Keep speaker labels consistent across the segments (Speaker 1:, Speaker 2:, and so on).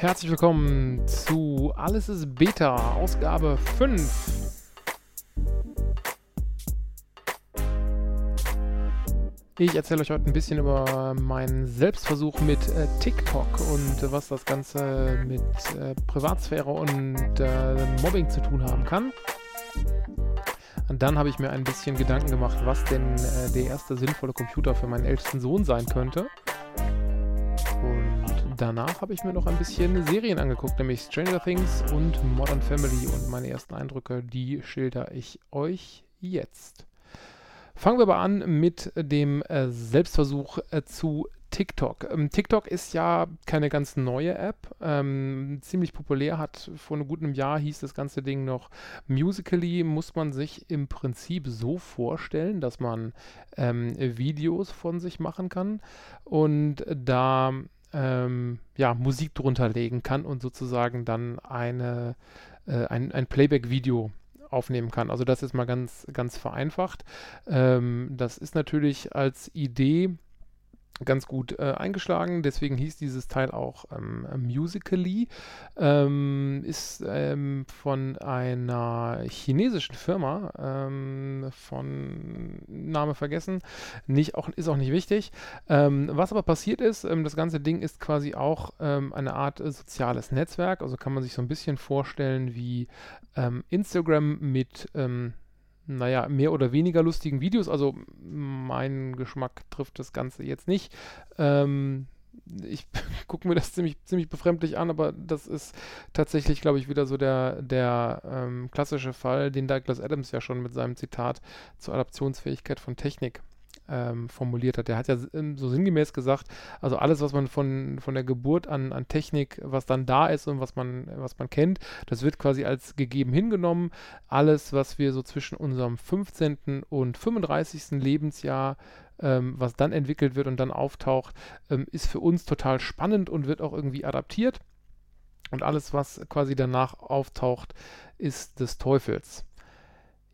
Speaker 1: Herzlich willkommen zu Alles ist Beta, Ausgabe 5. Ich erzähle euch heute ein bisschen über meinen Selbstversuch mit äh, TikTok und äh, was das Ganze mit äh, Privatsphäre und äh, Mobbing zu tun haben kann. Und dann habe ich mir ein bisschen Gedanken gemacht, was denn äh, der erste sinnvolle Computer für meinen ältesten Sohn sein könnte. Danach habe ich mir noch ein bisschen Serien angeguckt, nämlich Stranger Things und Modern Family. Und meine ersten Eindrücke, die schilder ich euch jetzt. Fangen wir aber an mit dem äh, Selbstversuch äh, zu TikTok. Ähm, TikTok ist ja keine ganz neue App. Ähm, ziemlich populär hat vor einem guten Jahr hieß das ganze Ding noch Musically. Muss man sich im Prinzip so vorstellen, dass man ähm, Videos von sich machen kann und da ähm, ja, Musik drunter legen kann und sozusagen dann eine, äh, ein, ein Playback-Video aufnehmen kann. Also das ist mal ganz, ganz vereinfacht. Ähm, das ist natürlich als Idee ganz gut äh, eingeschlagen. Deswegen hieß dieses Teil auch ähm, Musically. Ähm, ist ähm, von einer chinesischen Firma, ähm, von Name vergessen, nicht auch, ist auch nicht wichtig. Ähm, was aber passiert ist, ähm, das ganze Ding ist quasi auch eine Art äh, soziales Netzwerk. Also kann man sich so ein bisschen vorstellen wie Instagram mit naja, mehr oder weniger lustigen Videos. Also mein Geschmack trifft das Ganze jetzt nicht. Ähm, ich gucke mir das ziemlich, ziemlich befremdlich an, aber das ist tatsächlich, glaube ich, wieder so der, der ähm, klassische Fall, den Douglas Adams ja schon mit seinem Zitat zur Adaptionsfähigkeit von Technik ähm, formuliert hat. Der hat ja ähm, so sinngemäß gesagt, also alles, was man von, von der Geburt an, an Technik, was dann da ist und was man, was man kennt, das wird quasi als gegeben hingenommen. Alles, was wir so zwischen unserem 15. und 35. Lebensjahr ähm, was dann entwickelt wird und dann auftaucht, ähm, ist für uns total spannend und wird auch irgendwie adaptiert. Und alles, was quasi danach auftaucht, ist des Teufels.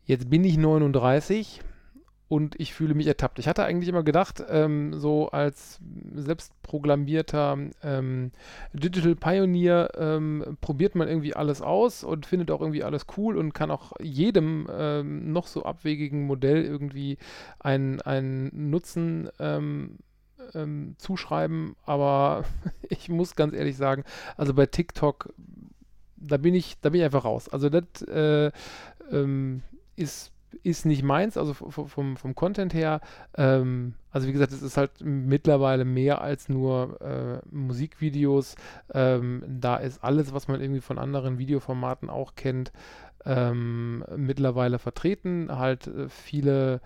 Speaker 1: Jetzt bin ich 39 und ich fühle mich ertappt. Ich hatte eigentlich immer gedacht, ähm, so als selbstprogrammierter ähm, Digital Pioneer ähm, probiert man irgendwie alles aus und findet auch irgendwie alles cool und kann auch jedem ähm, noch so abwegigen Modell irgendwie einen, einen Nutzen ähm, ähm, zuschreiben. Aber ich muss ganz ehrlich sagen, also bei TikTok, da bin ich, da bin ich einfach raus. Also das äh, ist ist nicht meins, also vom, vom Content her. Ähm, also wie gesagt, es ist halt mittlerweile mehr als nur äh, Musikvideos. Ähm, da ist alles, was man irgendwie von anderen Videoformaten auch kennt, ähm, mittlerweile vertreten. Halt äh, viele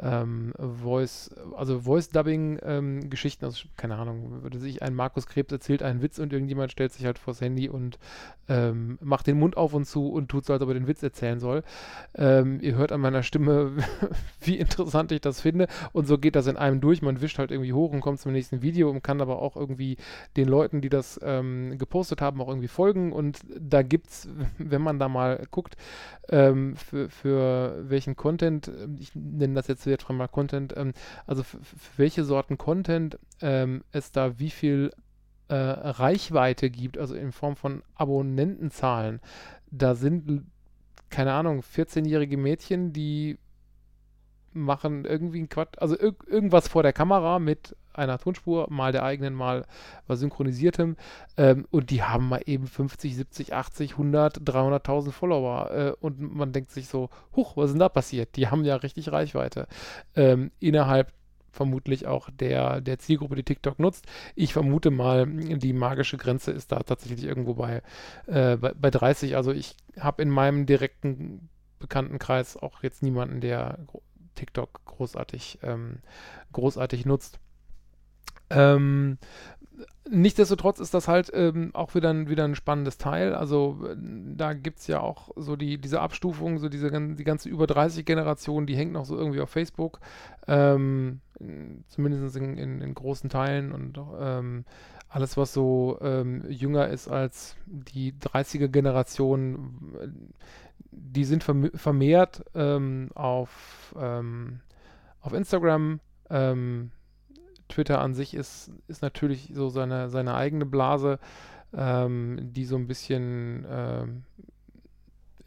Speaker 1: ähm, Voice, also Voice-Dubbing-Geschichten, ähm, also keine Ahnung, würde sich ein Markus Krebs erzählt einen Witz und irgendjemand stellt sich halt vors Handy und ähm, macht den Mund auf und zu und tut so, als ob er den Witz erzählen soll. Ähm, ihr hört an meiner Stimme, wie interessant ich das finde und so geht das in einem durch. Man wischt halt irgendwie hoch und kommt zum nächsten Video und kann aber auch irgendwie den Leuten, die das ähm, gepostet haben, auch irgendwie folgen und da gibt's, wenn man da mal guckt, ähm, für, für welchen Content, ich nenne das jetzt zu jetzt mal Content, ähm, also für welche Sorten Content ähm, es da wie viel äh, Reichweite gibt, also in Form von Abonnentenzahlen. Da sind, keine Ahnung, 14-jährige Mädchen, die machen irgendwie ein Quatsch, also ir irgendwas vor der Kamera mit einer Tonspur, mal der eigenen, mal was synchronisiertem. Ähm, und die haben mal eben 50, 70, 80, 100, 300.000 Follower. Äh, und man denkt sich so, huch, was ist denn da passiert? Die haben ja richtig Reichweite. Ähm, innerhalb vermutlich auch der, der Zielgruppe, die TikTok nutzt. Ich vermute mal, die magische Grenze ist da tatsächlich irgendwo bei, äh, bei, bei 30. Also ich habe in meinem direkten Bekanntenkreis auch jetzt niemanden, der TikTok großartig, ähm, großartig nutzt. Ähm, nichtsdestotrotz ist das halt ähm, auch wieder ein, wieder ein spannendes Teil. Also da gibt es ja auch so die, diese Abstufung, so diese die ganze über 30 Generation, die hängt noch so irgendwie auf Facebook. Ähm, zumindest in, in, in, großen Teilen und ähm, alles, was so ähm, jünger ist als die 30er Generation, die sind vermehrt ähm, auf, ähm, auf Instagram. Ähm, Twitter an sich ist, ist natürlich so seine, seine eigene Blase. ähm, die so ein bisschen ähm,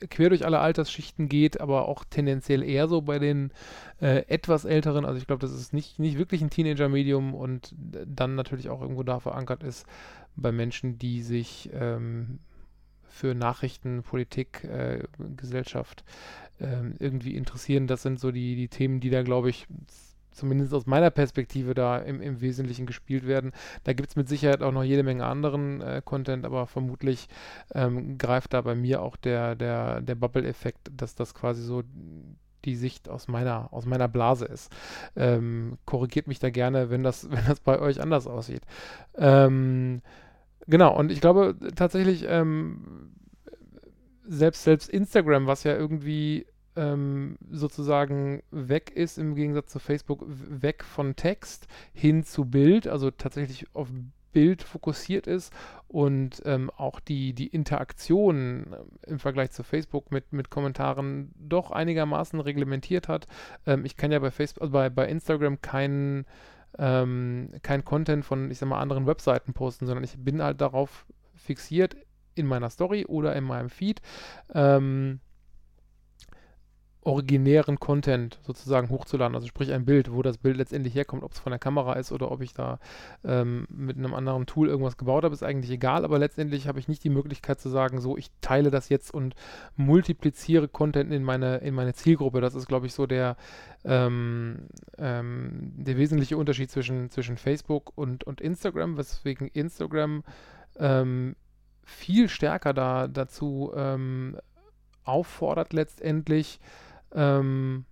Speaker 1: quer durch alle Altersschichten geht, aber auch tendenziell eher so bei den äh, etwas älteren. Also ich glaube, das ist nicht, nicht wirklich ein Teenager-Medium und dann natürlich auch irgendwo da verankert ist bei Menschen, die sich ähm, für Nachrichten, Politik, äh, Gesellschaft äh, irgendwie interessieren. Das sind so die, die Themen, die da, glaube ich, zumindest aus meiner Perspektive da im, im Wesentlichen gespielt werden. Da gibt es mit Sicherheit auch noch jede Menge anderen äh, Content, aber vermutlich ähm, greift da bei mir auch der, der, der Bubble-Effekt, dass das quasi so die Sicht aus meiner, aus meiner Blase ist. Ähm, korrigiert mich da gerne, wenn das, wenn das bei euch anders aussieht. Ähm, genau, und ich glaube tatsächlich, ähm, selbst, selbst Instagram, was ja irgendwie ähm, sozusagen weg ist im Gegensatz zu Facebook, weg von Text hin zu Bild, also tatsächlich auf Bild fokussiert ist und ähm, auch die, die Interaktion äh, im Vergleich zu Facebook mit, mit Kommentaren doch einigermaßen reglementiert hat. Ähm, ich kann ja bei Facebook, also bei, bei Instagram keinen ähm, kein Content von, ich sag mal, anderen Webseiten posten, sondern ich bin halt darauf fixiert in meiner Story oder in meinem Feed. Ähm, originären Content sozusagen hochzuladen. Also sprich ein Bild, wo das Bild letztendlich herkommt, ob es von der Kamera ist oder ob ich da ähm, mit einem anderen Tool irgendwas gebaut habe, ist eigentlich egal. Aber letztendlich habe ich nicht die Möglichkeit zu sagen, so ich teile das jetzt und multipliziere Content in meine, in meine Zielgruppe. Das ist, glaube ich, so der, ähm, ähm, der wesentliche Unterschied zwischen, zwischen Facebook und, und Instagram, weswegen Instagram ähm, viel stärker da dazu ähm, auffordert letztendlich, ähm,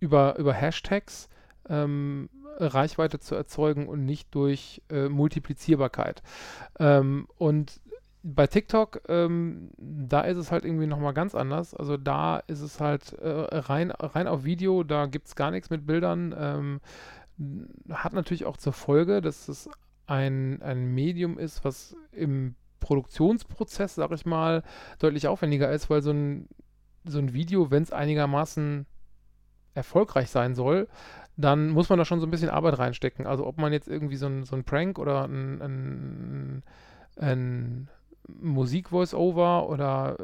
Speaker 1: über, über Hashtags ähm, Reichweite zu erzeugen und nicht durch äh, Multiplizierbarkeit. Ähm, und bei TikTok, ähm, da ist es halt irgendwie nochmal ganz anders. Also da ist es halt äh, rein, rein auf Video, da gibt es gar nichts mit Bildern. Ähm, hat natürlich auch zur Folge, dass es ein, ein Medium ist, was im Produktionsprozess, sag ich mal, deutlich aufwendiger ist, weil so ein so ein Video, wenn es einigermaßen erfolgreich sein soll, dann muss man da schon so ein bisschen Arbeit reinstecken. Also ob man jetzt irgendwie so ein, so ein Prank oder ein, ein, ein Musik-Voice-Over oder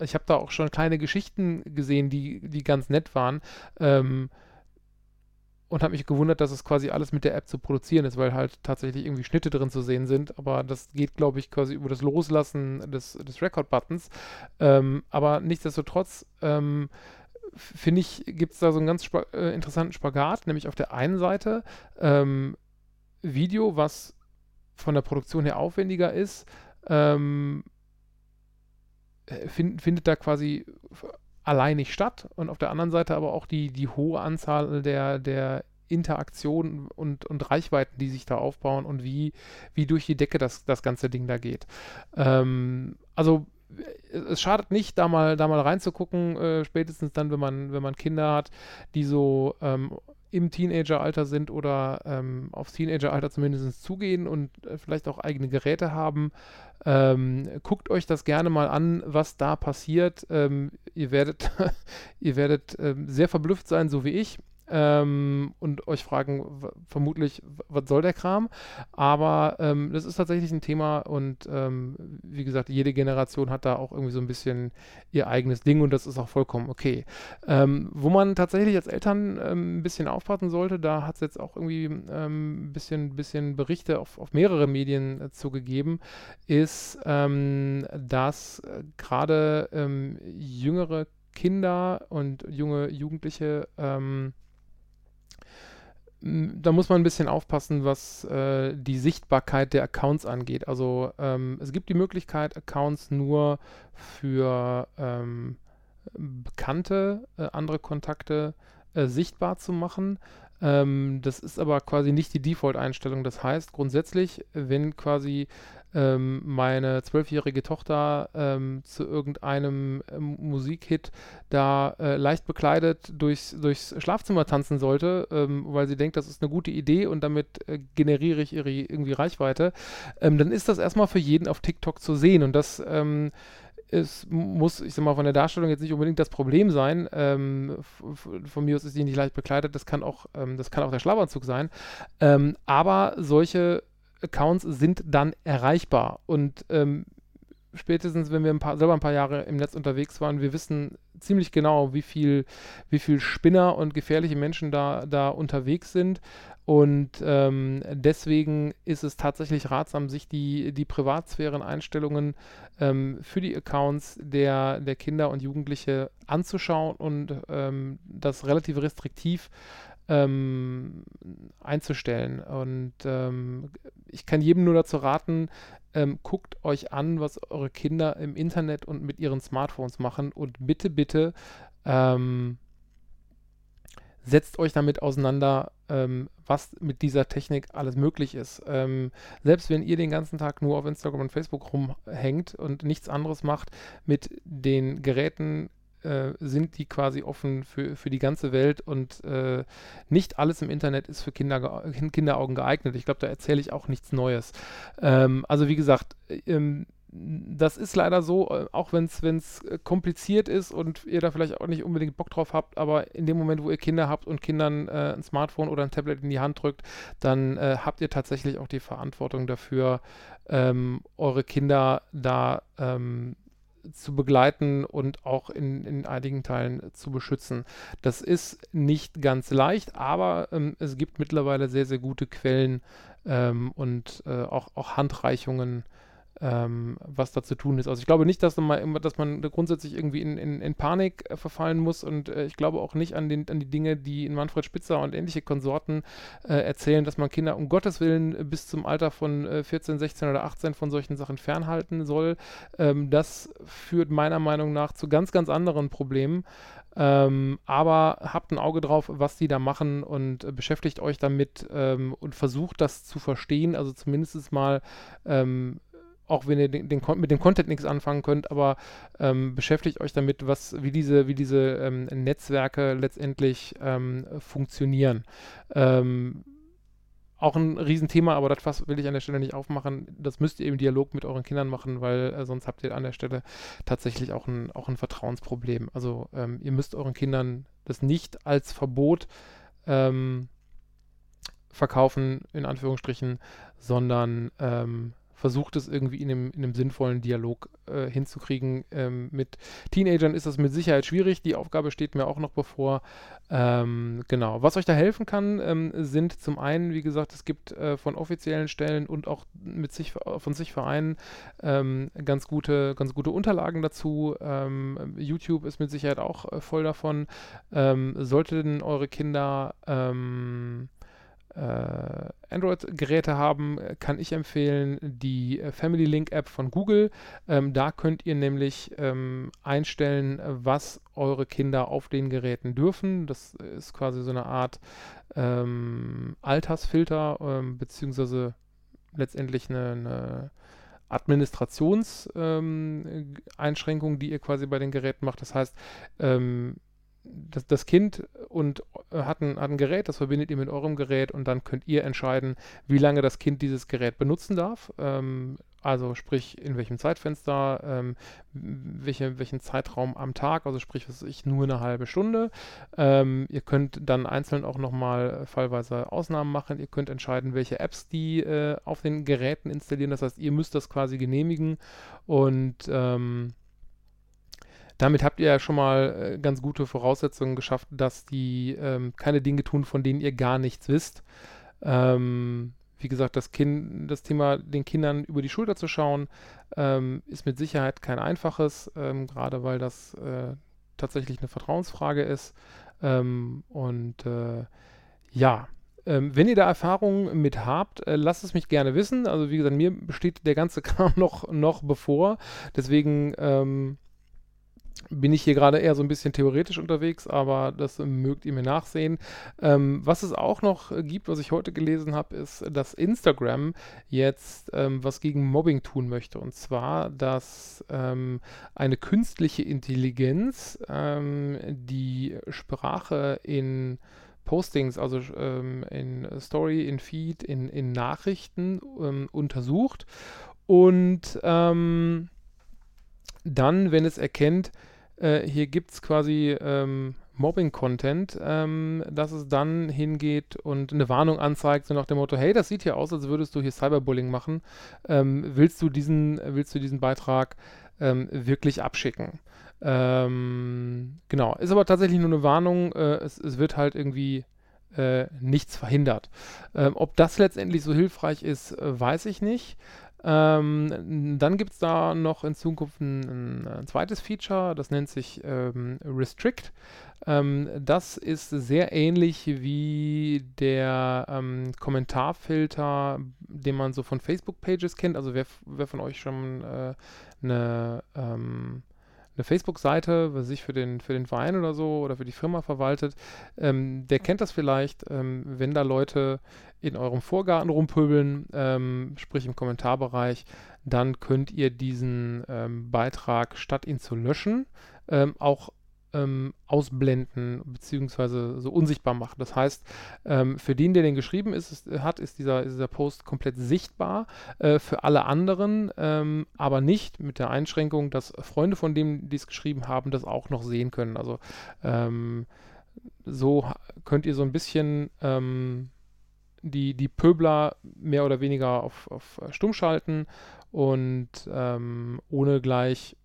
Speaker 1: ich habe da auch schon kleine Geschichten gesehen, die, die ganz nett waren. Ähm, und habe mich gewundert, dass es quasi alles mit der App zu produzieren ist, weil halt tatsächlich irgendwie Schnitte drin zu sehen sind. Aber das geht, glaube ich, quasi über das Loslassen des, des Record-Buttons. Ähm, aber nichtsdestotrotz ähm, finde ich, gibt es da so einen ganz spa äh, interessanten Spagat, nämlich auf der einen Seite ähm, Video, was von der Produktion her aufwendiger ist, ähm, äh, find, findet da quasi allein nicht statt und auf der anderen Seite aber auch die, die hohe Anzahl der, der Interaktionen und, und Reichweiten, die sich da aufbauen und wie, wie durch die Decke das, das ganze Ding da geht. Ähm, also es schadet nicht, da mal, da mal reinzugucken, äh, spätestens dann, wenn man, wenn man Kinder hat, die so ähm, im Teenageralter sind oder ähm, aufs Teenageralter zumindest zugehen und äh, vielleicht auch eigene Geräte haben. Ähm, guckt euch das gerne mal an, was da passiert. Ähm, ihr werdet, ihr werdet ähm, sehr verblüfft sein, so wie ich ähm, und euch fragen, vermutlich, was soll der Kram? Aber ähm, das ist tatsächlich ein Thema und ähm, wie gesagt, jede Generation hat da auch irgendwie so ein bisschen ihr eigenes Ding und das ist auch vollkommen okay. Ähm, wo man tatsächlich als Eltern ähm, ein bisschen aufpassen sollte, da hat es jetzt auch irgendwie ähm, ein bisschen, bisschen Berichte auf, auf mehrere Medien äh, zugegeben, ist, dass äh, gerade jüngere Kinder und junge Jugendliche ähm, da muss man ein bisschen aufpassen, was äh, die Sichtbarkeit der Accounts angeht. Also ähm, es gibt die Möglichkeit, Accounts nur für ähm, bekannte, äh, andere Kontakte äh, sichtbar zu machen. Ähm, das ist aber quasi nicht die Default-Einstellung. Das heißt, grundsätzlich, wenn quasi ähm, meine zwölfjährige Tochter ähm, zu irgendeinem ähm, Musikhit da äh, leicht bekleidet durchs, durchs Schlafzimmer tanzen sollte, ähm, weil sie denkt, das ist eine gute Idee und damit äh, generiere ich ihre irgendwie Reichweite, ähm, dann ist das erstmal für jeden auf TikTok zu sehen und das es muss, ich sag mal, von der Darstellung jetzt nicht unbedingt das Problem sein. Ähm, von mir aus ist die nicht leicht bekleidet, das kann auch, ähm, das kann auch der Schlafanzug sein. Ähm, aber solche Accounts sind dann erreichbar. Und ähm, spätestens, wenn wir ein paar, selber ein paar Jahre im Netz unterwegs waren, wir wissen ziemlich genau, wie viel, wie viel Spinner und gefährliche Menschen da, da unterwegs sind. Und ähm, deswegen ist es tatsächlich ratsam, sich die, die Privatsphären-Einstellungen ähm, für die Accounts der, der Kinder und Jugendliche anzuschauen und ähm, das relativ restriktiv ähm, einzustellen. Und ähm, ich kann jedem nur dazu raten, ähm, guckt euch an, was eure Kinder im Internet und mit ihren Smartphones machen und bitte, bitte ähm, setzt euch damit auseinander, ähm, was mit dieser Technik alles möglich ist. Ähm, selbst wenn ihr den ganzen Tag nur auf Instagram und Facebook rumhängt und nichts anderes macht, mit den Geräten äh, sind die quasi offen für, für die ganze Welt und äh, nicht alles im Internet ist für Kinder, Kinderaugen geeignet. Ich glaube, da erzähle ich auch nichts Neues. Ähm, also wie gesagt, ähm, das ist leider so, äh, auch wenn es kompliziert ist und ihr da vielleicht auch nicht unbedingt Bock drauf habt, aber in dem Moment, wo ihr Kinder habt und Kindern äh, ein Smartphone oder ein Tablet in die Hand drückt, dann äh, habt ihr tatsächlich auch die Verantwortung dafür, ähm, eure Kinder da ähm, zu begleiten und auch in, in einigen Teilen zu beschützen. Das ist nicht ganz leicht, aber ähm, es gibt mittlerweile sehr, sehr gute Quellen ähm, und äh, auch, auch Handreichungen, ähm, was da zu tun ist. Also ich glaube nicht, dass man, dass man grundsätzlich irgendwie in, in, in Panik äh, verfallen muss und äh, ich glaube auch nicht an, den, an die Dinge, die in Manfred Spitzer und ähnliche Konsorten äh, erzählen, dass man Kinder um Gottes Willen bis zum Alter von 14, äh, 16 oder 18 von solchen Sachen fernhalten soll. Ähm, das führt meiner Meinung nach zu ganz, ganz anderen Problemen. Ähm, aber habt ein Auge drauf, was die da machen und äh, beschäftigt euch damit ähm, und versucht das zu verstehen, also zumindest mal ähm, auch wenn ihr den, den, mit dem Content nichts anfangen könnt, aber ähm, beschäftigt euch damit, was, wie diese, wie diese ähm, Netzwerke letztendlich ähm, funktionieren. Ähm, auch ein Riesenthema, aber das will ich an der Stelle nicht aufmachen. Das müsst ihr im Dialog mit euren Kindern machen, weil äh, sonst habt ihr an der Stelle tatsächlich auch ein, auch ein Vertrauensproblem. Also ähm, ihr müsst euren Kindern das nicht als Verbot ähm, verkaufen, in Anführungsstrichen, sondern versucht es irgendwie in einem, in einem sinnvollen Dialog äh, hinzukriegen. Ähm, mit Teenagern ist das mit Sicherheit schwierig. Die Aufgabe steht mir auch noch bevor. Ähm, genau. Was euch da helfen kann, ähm, sind zum einen, wie gesagt, es gibt äh, von offiziellen Stellen und auch mit sich, von sich Vereinen ähm, ganz, gute, ganz gute Unterlagen dazu. Ähm, YouTube ist mit Sicherheit auch äh, voll davon. Ähm, sollten eure Kinder Android-Geräte haben, kann ich empfehlen die äh, Family Link App von Google. Ähm, da könnt ihr nämlich ähm, einstellen, was eure Kinder auf den Geräten dürfen. Das ist quasi so eine Art ähm, Altersfilter, ähm, beziehungsweise letztendlich eine, eine Administrationseinschränkung, ähm, die ihr quasi bei den Geräten macht. Das heißt, ähm, das, das Kind und äh, hat ein, hat ein Gerät, das verbindet ihr mit eurem Gerät und dann könnt ihr entscheiden, wie lange das Kind dieses Gerät benutzen darf. Ähm, also sprich, in welchem Zeitfenster, ähm, welche, welchen Zeitraum am Tag, also sprich, was ich, nur eine halbe Stunde. Ähm, ihr könnt dann einzeln auch nochmal fallweise Ausnahmen machen. Ihr könnt entscheiden, welche Apps die äh, auf den Geräten installieren. Das heißt, ihr müsst das quasi genehmigen und ähm, damit habt ihr ja schon mal äh, ganz gute Voraussetzungen geschafft, dass die ähm, keine Dinge tun, von denen ihr gar nichts wisst. Ähm, wie gesagt, das, kind, das Thema den Kindern über die Schulter zu schauen, ähm, ist mit Sicherheit kein einfaches, ähm, gerade weil das äh, tatsächlich eine Vertrauensfrage ist. Ähm, und äh, ja, ähm, wenn ihr da Erfahrungen mit habt, äh, lasst es mich gerne wissen. Also wie gesagt, mir besteht der ganze Kram noch, noch bevor. Deswegen ähm, bin ich hier gerade eher so ein bisschen theoretisch unterwegs, aber das mögt ihr mir nachsehen. Ähm, was es auch noch gibt, was ich heute gelesen habe, ist, dass Instagram jetzt ähm, was gegen Mobbing tun möchte. Und zwar, dass ähm, eine künstliche Intelligenz ähm, die Sprache in Postings, also ähm, in Story, in Feed, in, in Nachrichten ähm, untersucht und dann, wenn es erkennt, äh, hier gibt es quasi ähm, Mobbing-Content, ähm, dass es dann hingeht und eine Warnung anzeigt, so nach dem Motto, hey, das sieht hier aus, als würdest du hier Cyberbullying machen. Ähm, willst du diesen, willst du diesen Beitrag ähm, wirklich abschicken? Ähm, genau, ist aber tatsächlich nur eine Warnung. Äh, es, es, wird halt irgendwie äh, nichts verhindert. Ähm, ob das letztendlich so hilfreich ist, äh, weiß ich nicht. Ähm, dann gibt es da noch in Zukunft ein, ein, zweites Feature, das nennt sich ähm, Restrict. Ähm, das ist sehr ähnlich wie der ähm, Kommentarfilter, den man so von Facebook-Pages kennt. Also wer, wer, von euch schon äh, eine ähm, eine Facebook-Seite, was sich für den, für den Verein oder so oder für die Firma verwaltet, ähm, der kennt das vielleicht, ähm, wenn da Leute in eurem Vorgarten rumpöbeln, ähm, sprich im Kommentarbereich, dann könnt ihr diesen ähm, Beitrag, statt ihn zu löschen, ähm, auch ähm, ausblenden bzw. so unsichtbar machen. Das heißt, ähm, für den, der den geschrieben ist, ist hat, ist dieser, ist dieser Post komplett sichtbar. Äh, für alle anderen ähm, aber nicht mit der Einschränkung, dass Freunde von dem, die es geschrieben haben, das auch noch sehen können. Also ähm, so könnt ihr so ein bisschen ähm, die, die Pöbler mehr oder weniger auf, auf stumm schalten und ähm, ohne gleich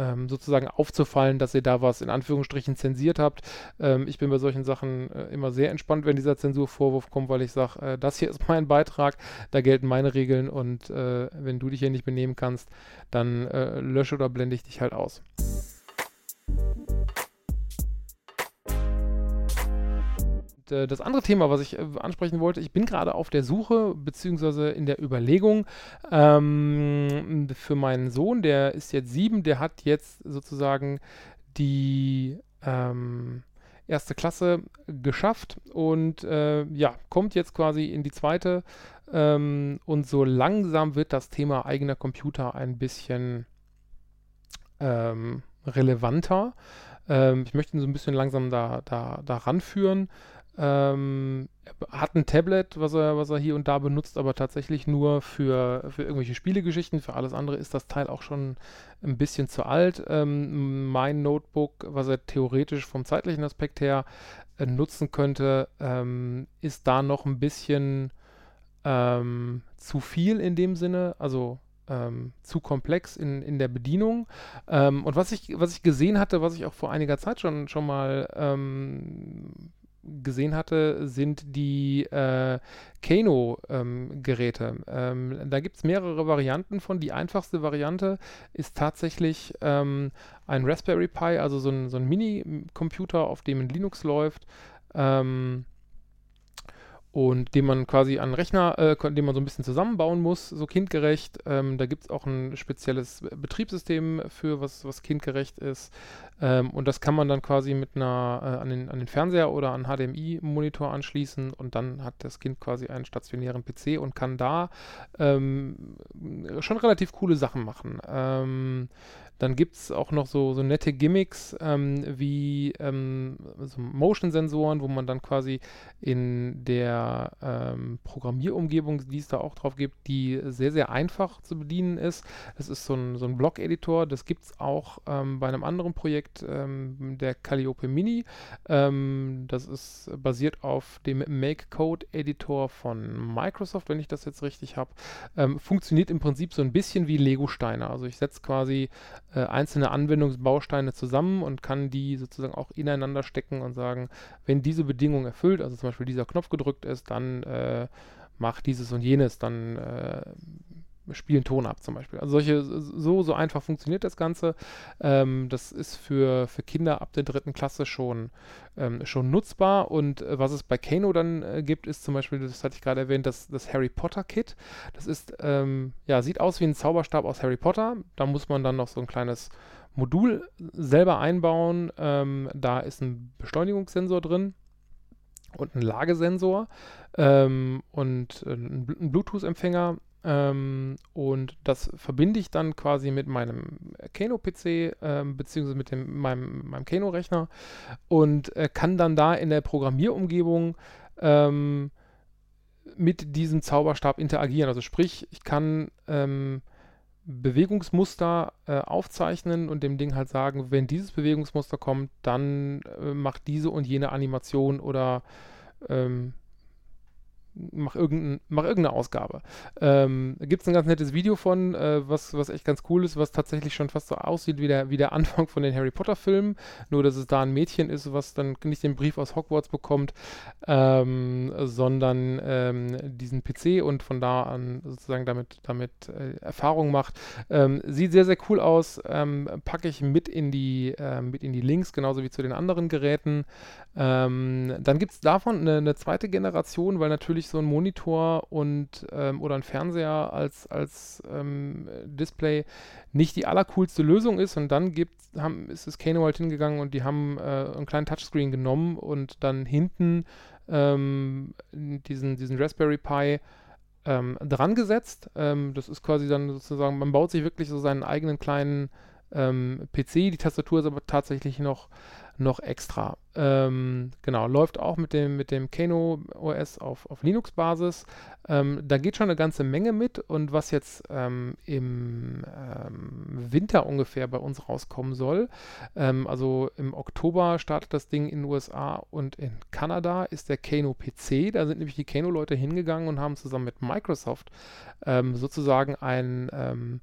Speaker 1: ähm, sozusagen aufzufallen, dass ihr da was in Anführungsstrichen zensiert habt. Ähm, ich bin bei solchen Sachen äh, immer sehr entspannt, wenn dieser Zensurvorwurf kommt, weil ich sage, äh, das hier ist mein Beitrag, da gelten meine Regeln und äh, wenn du dich hier nicht benehmen kannst, dann äh, lösche oder blende ich dich halt aus. Äh, das andere Thema, was ich äh, ansprechen wollte, ich bin gerade auf der Suche, beziehungsweise in der Überlegung ähm, für meinen Sohn, der ist jetzt sieben, der hat jetzt sozusagen die ähm, erste Klasse geschafft und äh, ja, kommt jetzt quasi in die zweite ähm, und so langsam wird das Thema eigener Computer ein bisschen ähm, relevanter. Ähm, ich möchte ihn so ein bisschen langsam da, da, da ranführen. Ähm, hat ein Tablet, was er, was er hier und da benutzt, aber tatsächlich nur für, für irgendwelche Spielegeschichten. Für alles andere ist das Teil auch schon ein bisschen zu alt. Ähm, mein Notebook, was er theoretisch vom zeitlichen Aspekt her äh, nutzen könnte, ähm, ist da noch ein bisschen ähm, zu viel in dem Sinne. Also ähm, zu komplex in, in der Bedienung. Ähm, und was ich, was ich gesehen hatte, was ich auch vor einiger Zeit schon, schon mal ähm, gesehen hatte, sind die äh, Kano-Geräte. Ähm, ähm, da gibt es mehrere Varianten von. Die einfachste Variante ist tatsächlich ähm, ein Raspberry Pi, also so ein, so ein Mini-Computer, auf dem ein Linux läuft. Ähm, und den man quasi an Rechner, äh, den man so ein bisschen zusammenbauen muss, so kindgerecht. Ähm, da gibt es auch ein spezielles Betriebssystem für, was, was kindgerecht ist. Ähm, und das kann man dann quasi mit einer, äh, an, den, an den Fernseher oder an HDMI-Monitor anschließen und dann hat das Kind quasi einen stationären PC und kann da ähm, schon relativ coole Sachen machen. Dann gibt es auch noch so, so nette Gimmicks ähm, wie ähm, so Motion-Sensoren, wo man dann quasi in der ähm, Programmierumgebung, die es da auch drauf gibt, die sehr, sehr einfach zu bedienen ist. Es ist so ein, so ein Block-Editor, das gibt es auch ähm, bei einem anderen Projekt, ähm, der Calliope Mini. Ähm, das ist basiert auf dem Make-Code-Editor von Microsoft, wenn ich das jetzt richtig habe. funktioniert im Prinzip so ein bisschen wie Lego-Steine. Also ich setze quasi äh, einzelne Anwendungsbausteine zusammen und kann die sozusagen auch ineinander stecken und sagen, wenn diese Bedingung erfüllt, also zum Beispiel dieser Knopf gedrückt ist, dann äh, macht dieses und jenes, dann äh, spielen Ton ab zum Beispiel. Also solche, so, so einfach funktioniert das Ganze. Ähm, das ist für, für Kinder ab der dritten Klasse schon, ähm, schon nutzbar. Und äh, was es bei Kano dann äh, gibt, ist zum Beispiel, das hatte ich gerade erwähnt, das, das Harry Potter Kit. Das ist, ähm, ja, sieht aus wie ein Zauberstab aus Harry Potter. Da muss man dann noch so ein kleines Modul selber einbauen. Ähm, da ist ein Beschleunigungssensor drin und ein Lagesensor ähm, und äh, ein, ein Bluetooth-Empfänger ähm, und das verbinde ich dann quasi mit meinem Kano-PC ähm, beziehungsweise mit dem, meinem, meinem Kano-Rechner und äh, kann dann da in der Programmierumgebung ähm, mit diesem Zauberstab interagieren. Also sprich, ich kann ähm, Bewegungsmuster äh, aufzeichnen und dem Ding halt sagen, wenn dieses Bewegungsmuster kommt, dann äh, macht diese und jene Animation oder ähm, mach, irgendein, mach irgendeine Ausgabe. Ähm, Gibt es ein ganz nettes Video von, äh, was, was echt ganz cool ist, was tatsächlich schon fast so aussieht wie der, wie der Anfang von den Harry Potter-Filmen, nur dass es da ein Mädchen ist, was dann nicht den Brief aus Hogwarts bekommt, ähm, sondern ähm, diesen PC und von da an sozusagen damit, damit äh, Erfahrung macht. Ähm, sieht sehr, sehr cool aus, ähm, packe ich mit in, die, äh, mit in die Links, genauso wie zu den anderen Geräten. Ähm, dann gibt es davon eine, eine zweite Generation, weil natürlich so ein Monitor und ähm, oder ein Fernseher als, als ähm, Display nicht die allercoolste Lösung ist. Und dann gibt, haben, ist das Kano halt hingegangen und die haben äh, einen kleinen Touchscreen genommen und dann hinten ähm, diesen, diesen Raspberry Pi ähm, dran gesetzt. Ähm, das ist quasi dann sozusagen, man baut sich wirklich so seinen eigenen kleinen ähm, PC. Die Tastatur ist aber tatsächlich noch noch extra. Ähm, genau, läuft auch mit dem, mit dem Kano OS auf, auf Linux-Basis. Ähm, da geht schon eine ganze Menge mit und was jetzt ähm, im ähm, Winter ungefähr bei uns rauskommen soll, ähm, also im Oktober startet das Ding in den USA und in Kanada ist der Kano PC. Da sind nämlich die Kano-Leute hingegangen und haben zusammen mit Microsoft sozusagen ein,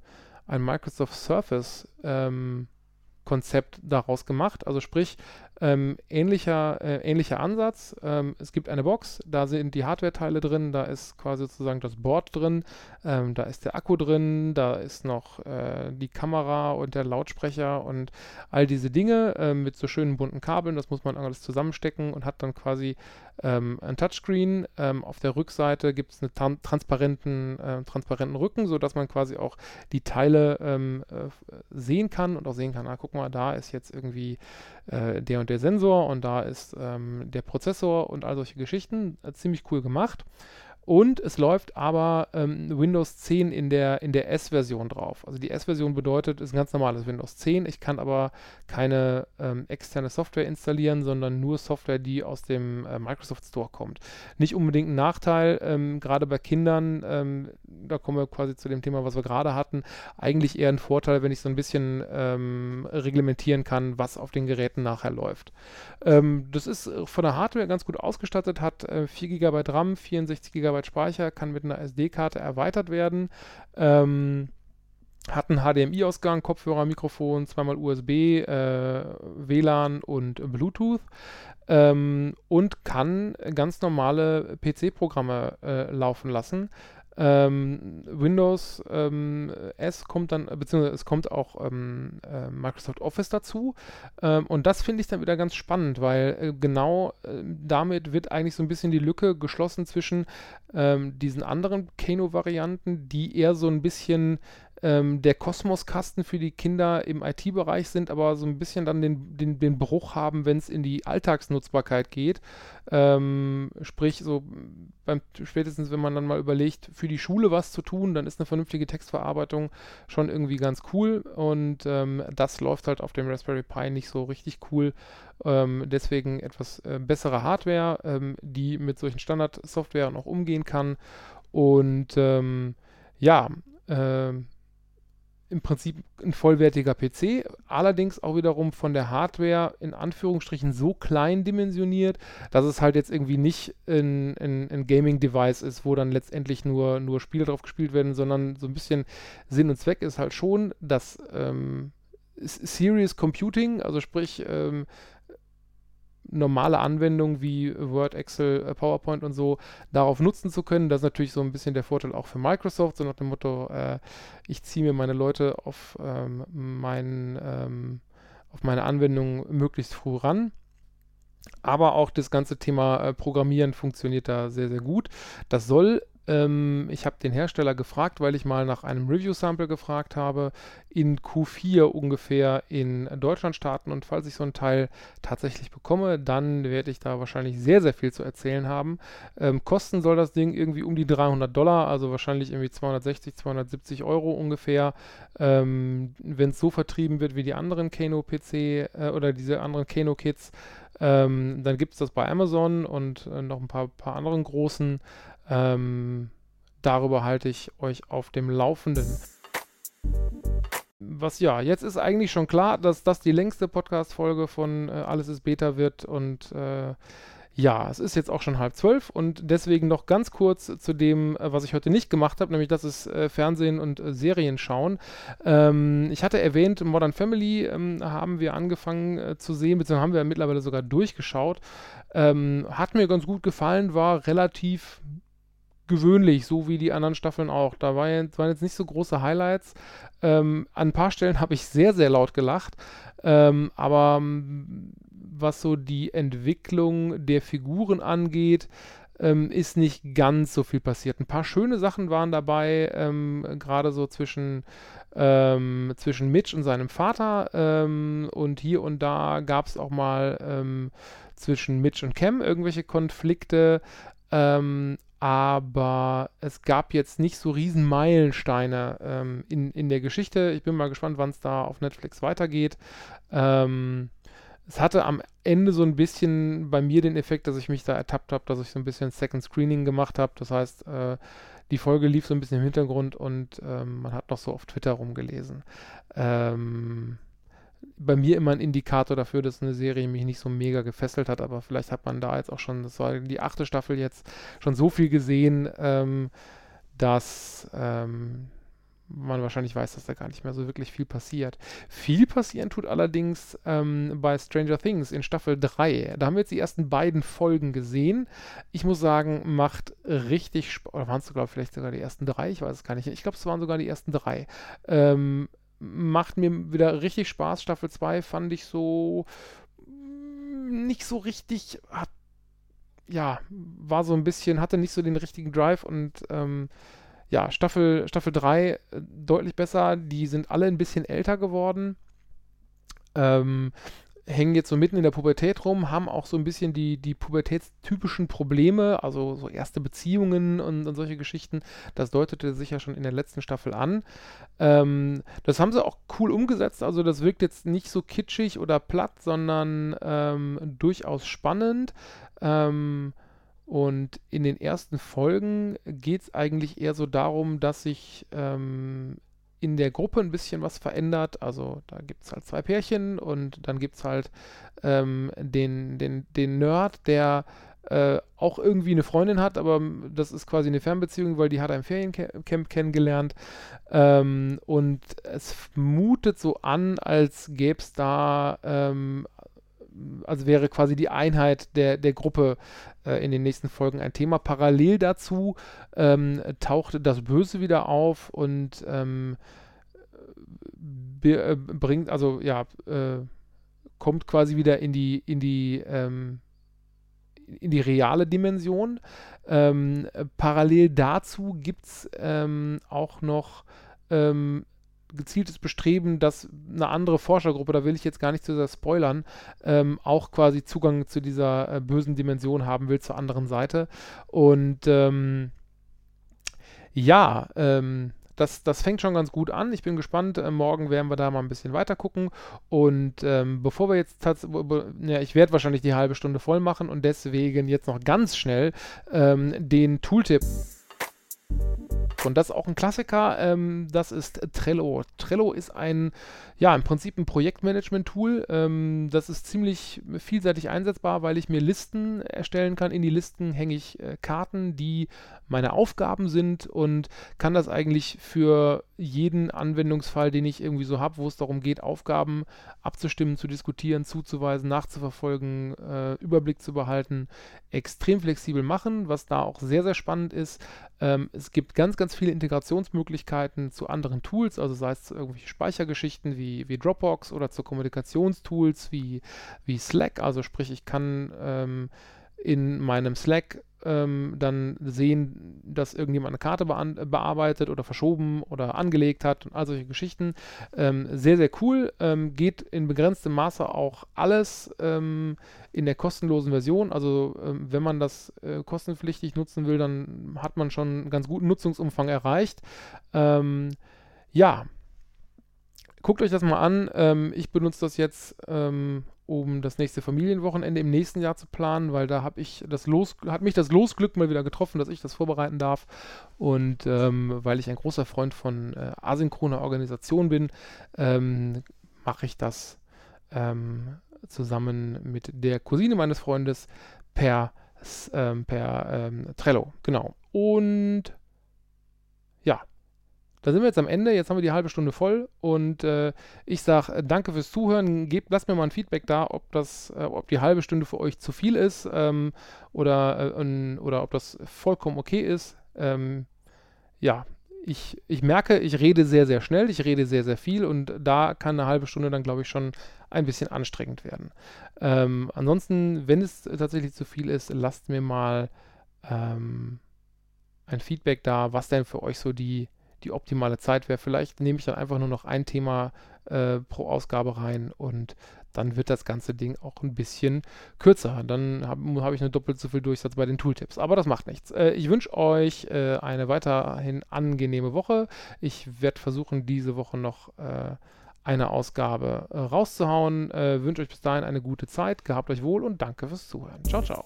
Speaker 1: ein Microsoft Surface ähm, Konzept daraus gemacht. Also sprich, ähm, ähnlicher, äh, ähnlicher Ansatz. Ähm, es gibt eine Box, da sind die Hardware-Teile drin, da ist quasi sozusagen das Board drin, ähm, da ist der Akku drin, da ist noch äh, die Kamera und der Lautsprecher und all diese Dinge äh, mit so schönen bunten Kabeln. Das muss man alles zusammenstecken und hat dann quasi ähm, ein Touchscreen. Ähm, auf der Rückseite gibt es einen tran transparenten, äh, transparenten Rücken, sodass man quasi auch die Teile ähm, äh, sehen kann und auch sehen kann, ah, guck mal, da ist jetzt irgendwie äh, der und der Sensor und da ist ähm, der Prozessor und all solche Geschichten. Äh, ziemlich cool gemacht. Und es läuft aber ähm, Windows 10 in der, in der S-Version drauf. Also die S-Version bedeutet, ist ein ganz normales Windows 10. Ich kann aber keine ähm, externe Software installieren, sondern nur Software, die aus dem äh, Microsoft Store kommt. Nicht unbedingt ein Nachteil, ähm, gerade bei Kindern, ähm, da kommen wir quasi zu dem Thema, was wir gerade hatten, eigentlich eher ein Vorteil, wenn ich so ein bisschen ähm, reglementieren kann, was auf den Geräten nachher läuft. Ähm, das ist von der Hardware ganz gut ausgestattet, hat äh, 4 GB RAM, 64 GB GB Speicher, kann mit einer SD-Karte erweitert werden. Ähm, hat einen HDMI-Ausgang, Kopfhörer, Mikrofon, zweimal USB, äh, WLAN und Bluetooth ähm, und kann ganz normale PC-Programme äh, laufen lassen. Ähm, Windows ähm, S kommt dann, beziehungsweise es kommt auch ähm, äh, Microsoft Office dazu. Ähm, und das finde ich dann wieder ganz spannend, weil äh, genau äh, damit wird eigentlich so ein bisschen die Lücke geschlossen zwischen ähm, diesen anderen Kano-Varianten, die eher so ein bisschen ähm, der Kosmoskasten für die Kinder im IT-Bereich sind, aber so ein bisschen dann den, den, den Bruch haben, wenn es in die Alltagsnutzbarkeit geht. Ähm, sprich, so beim, spätestens, wenn man dann mal überlegt, für die Schule was zu tun, dann ist eine vernünftige Textverarbeitung schon irgendwie ganz cool und ähm, das läuft halt auf dem Raspberry Pi nicht so richtig cool. Ähm, deswegen etwas äh, bessere Hardware, ähm, die mit solchen Standard-Software noch umgehen kann und ähm, ja, ähm, im Prinzip ein vollwertiger PC, allerdings auch wiederum von der Hardware in Anführungsstrichen so klein dimensioniert, dass es halt jetzt irgendwie nicht ein, ein, ein Gaming-Device ist, wo dann letztendlich nur, nur Spiele drauf gespielt werden, sondern so ein bisschen Sinn und Zweck ist halt schon, dass ähm, Serious Computing, also sprich ähm, normale Anwendungen wie Word, Excel, äh, PowerPoint und so darauf nutzen zu können. Das ist natürlich so ein bisschen der Vorteil auch für Microsoft, so nach dem Motto, äh, ich ziehe mir meine Leute auf, ähm, mein, ähm, auf meine Anwendung möglichst früh ran. Aber auch das ganze Thema äh, Programmieren funktioniert da sehr, sehr gut. Das soll ähm, ich habe den Hersteller gefragt, weil ich mal nach einem Review-Sample gefragt habe, in Q4 ungefähr in Deutschland starten. Und falls ich so ein Teil tatsächlich bekomme, dann werde ich da wahrscheinlich sehr, sehr viel zu erzählen haben. Ähm, kosten soll das Ding irgendwie um die 300 Dollar, also wahrscheinlich irgendwie 260, 270 Euro ungefähr. Ähm, Wenn es so vertrieben wird wie die anderen Kano-PC äh, oder diese anderen Kano-Kits, ähm, dann gibt es das bei Amazon und äh, noch ein paar, paar anderen großen. Ähm, darüber halte ich euch auf dem Laufenden. was ja, jetzt ist eigentlich schon klar, dass das die längste Podcast-Folge von äh, Alles ist Beta wird und äh, ja, es ist jetzt auch schon halb zwölf und deswegen noch ganz kurz zu dem, äh, was ich heute nicht gemacht habe, nämlich das ist äh, Fernsehen und äh, Serien schauen. Ähm, ich hatte erwähnt, Modern Family ähm, haben wir angefangen äh, zu sehen, beziehungsweise haben wir mittlerweile sogar durchgeschaut. Ähm, hat mir ganz gut gefallen, war relativ gewöhnlich, so wie die anderen Staffeln auch. Da war jetzt, waren jetzt nicht so große Highlights. Ähm, an ein paar Stellen habe ich sehr, sehr laut gelacht. Ähm, aber was so die Entwicklung der Figuren angeht, ähm, ist nicht ganz so viel passiert. Ein paar schöne Sachen waren dabei, ähm, gerade so zwischen, ähm, zwischen Mitch und seinem Vater. Ähm, und hier und da gab es auch mal ähm, zwischen Mitch und Cam irgendwelche Konflikte. Aber es gab jetzt nicht so riesen Meilensteine ähm, in, in der Geschichte. Ich bin mal gespannt, wann es da auf Netflix weitergeht. Ähm, es hatte am Ende so ein bisschen bei mir den Effekt, dass ich mich da ertappt habe, dass ich so ein bisschen Second Screening gemacht habe. Das heißt, äh, die Folge lief so ein bisschen im Hintergrund und ähm, man hat noch so auf Twitter rumgelesen. Ähm, bei mir immer ein Indikator dafür, dass eine Serie mich nicht so mega gefesselt hat, aber vielleicht hat man da jetzt auch schon, das war die achte Staffel jetzt, schon so viel gesehen, ähm, dass ähm, man wahrscheinlich weiß, dass da gar nicht mehr so wirklich viel passiert. Viel passieren tut allerdings ähm, bei Stranger Things in Staffel 3. Da haben wir jetzt die ersten beiden Folgen gesehen. Ich muss sagen, macht richtig Spaß. Oder waren es sogar vielleicht sogar die ersten drei? Ich weiß es gar nicht. Ich glaube, es waren sogar die ersten drei. Ähm, macht mir wieder richtig Spaß. Staffel 2 fand ich so mm, nicht so richtig, hat, ja, war so ein bisschen, hatte nicht so den richtigen Drive und ähm, ja, Staffel, Staffel 3 äh, deutlich besser. Die sind alle ein bisschen älter geworden. Ähm, hängen jetzt so mitten in der Pubertät rum, haben auch so ein bisschen die, die pubertätstypischen Probleme, also so erste Beziehungen und, und solche Geschichten. Das deutete sich ja schon in der letzten Staffel an. Ähm, das haben sie auch cool umgesetzt, also das wirkt jetzt nicht so kitschig oder platt, sondern ähm, durchaus spannend. Ähm, und in den ersten Folgen geht es eigentlich eher so darum, dass sich ähm, in der Gruppe ein bisschen was verändert. Also da gibt es halt zwei Pärchen und dann gibt es halt ähm, den, den, den Nerd, der äh, auch irgendwie eine Freundin hat, aber das ist quasi eine Fernbeziehung, weil die hat ein Feriencamp kennengelernt. Ähm, und es mutet so an, als gäbe es da, ähm, also wäre quasi die Einheit der, der Gruppe äh, in den nächsten Folgen ein Thema. Parallel dazu ähm, taucht das Böse wieder auf und ähm, äh, bringt, also ja, äh, kommt quasi wieder in die, in die, ähm, in die reale Dimension. Ähm, parallel dazu gibt es ähm, auch noch ähm, gezieltes Bestreben, dass eine andere Forschergruppe, da will ich jetzt gar nicht zu sehr spoilern, ähm, auch quasi Zugang zu dieser äh, bösen Dimension haben will, zur anderen Seite. Und ähm, ja, ähm, das, das fängt schon ganz gut an. Ich bin gespannt. Äh, morgen werden wir da mal ein bisschen weiter gucken. Und ähm, bevor wir jetzt tatsächlich, ja, ich werde wahrscheinlich die halbe Stunde voll machen und deswegen jetzt noch ganz schnell ähm, den Tooltip und das ist auch ein Klassiker, ähm, das ist Trello. Trello ist ein, ja, im Prinzip ein Projektmanagement-Tool. Ähm, das ist ziemlich vielseitig einsetzbar, weil ich mir Listen erstellen kann. In die Listen hänge ich äh, Karten, die meine Aufgaben sind und kann das eigentlich für jeden Anwendungsfall, den ich irgendwie so habe, wo es darum geht, Aufgaben abzustimmen, zu diskutieren, zuzuweisen, nachzuverfolgen, äh, Überblick zu behalten, extrem flexibel machen, was da auch sehr, sehr spannend ist. Ähm, es gibt ganz, ganz viele Integrationsmöglichkeiten zu anderen Tools, also sei es zu irgendwelchen Speichergeschichten wie, wie Dropbox oder zu Kommunikationstools wie, wie Slack. Also sprich, ich kann ähm, in meinem Slack ähm, dann sehen, dass irgendjemand eine Karte bearbeitet oder verschoben oder angelegt hat und all solche Geschichten. Ähm, sehr, sehr cool. Ähm, geht in begrenztem Maße auch alles ähm, in der kostenlosen Version. Also ähm, wenn man das äh, kostenpflichtig nutzen will, dann hat man schon einen ganz guten Nutzungsumfang erreicht. Ähm, ja, guckt euch das mal an. ich benutze das jetzt um das nächste Familienwochenende im nächsten Jahr zu planen, weil da habe ich das Los, hat mich das Losglück mal wieder getroffen, dass ich das vorbereiten darf. Und ähm, weil ich ein großer Freund von äh, asynchroner Organisation bin, ähm, mache ich das ähm, zusammen mit der Cousine meines Freundes per, ähm, per ähm, Trello. Genau. Und ja, da sind wir jetzt am Ende. Jetzt haben wir die halbe Stunde voll und äh, ich sage äh, danke fürs Zuhören. Gebt, lasst mir mal ein Feedback da, ob das, äh, ob die halbe Stunde für euch zu viel ist ähm, oder, äh, oder ob das vollkommen okay ist. Ähm, ja, ich, ich merke, ich rede sehr, sehr schnell, ich rede sehr, sehr viel und da kann eine halbe Stunde dann, glaube ich, schon ein bisschen anstrengend werden. Ähm, ansonsten, wenn es tatsächlich zu viel ist, lasst mir mal ähm, ein Feedback da, was denn für euch so die die optimale Zeit wäre. Vielleicht nehme ich dann einfach nur noch ein Thema äh, pro Ausgabe rein und dann wird das ganze Ding auch ein bisschen kürzer. Dann habe hab ich nur doppelt so viel Durchsatz bei den Tooltips. Aber das macht nichts. Äh, ich wünsche euch äh, eine weiterhin angenehme Woche. Ich werde versuchen, diese Woche noch äh, eine Ausgabe äh, rauszuhauen. Äh, wünsche euch bis dahin eine gute Zeit. Gehabt euch wohl und danke fürs Zuhören. Ciao, ciao.